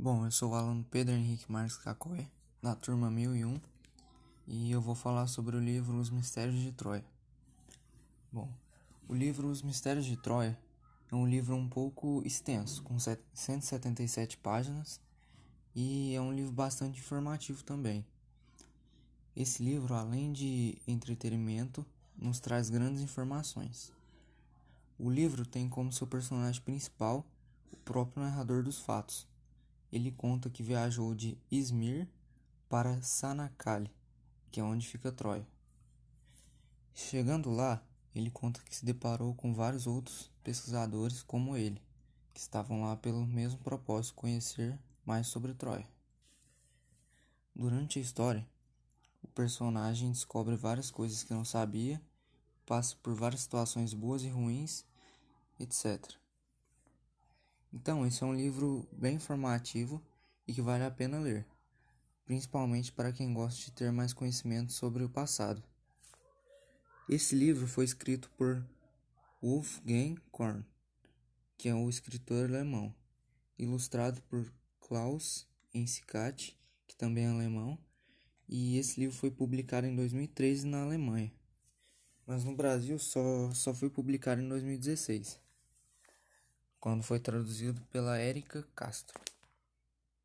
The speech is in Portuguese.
Bom, eu sou o aluno Pedro Henrique Marques Cacoé, da turma 1001, e eu vou falar sobre o livro Os Mistérios de Troia. Bom, o livro Os Mistérios de Troia é um livro um pouco extenso, com 177 páginas, e é um livro bastante informativo também. Esse livro, além de entretenimento, nos traz grandes informações. O livro tem como seu personagem principal o próprio narrador dos fatos ele conta que viajou de Izmir para Sanacale, que é onde fica Troia. Chegando lá, ele conta que se deparou com vários outros pesquisadores como ele, que estavam lá pelo mesmo propósito conhecer mais sobre Troia. Durante a história, o personagem descobre várias coisas que não sabia, passa por várias situações boas e ruins, etc. Então, esse é um livro bem informativo e que vale a pena ler, principalmente para quem gosta de ter mais conhecimento sobre o passado. Esse livro foi escrito por Wolfgang Korn, que é um escritor alemão, ilustrado por Klaus Ensikat, que também é alemão, e esse livro foi publicado em 2013 na Alemanha, mas no Brasil só, só foi publicado em 2016 quando foi traduzido pela Érica Castro.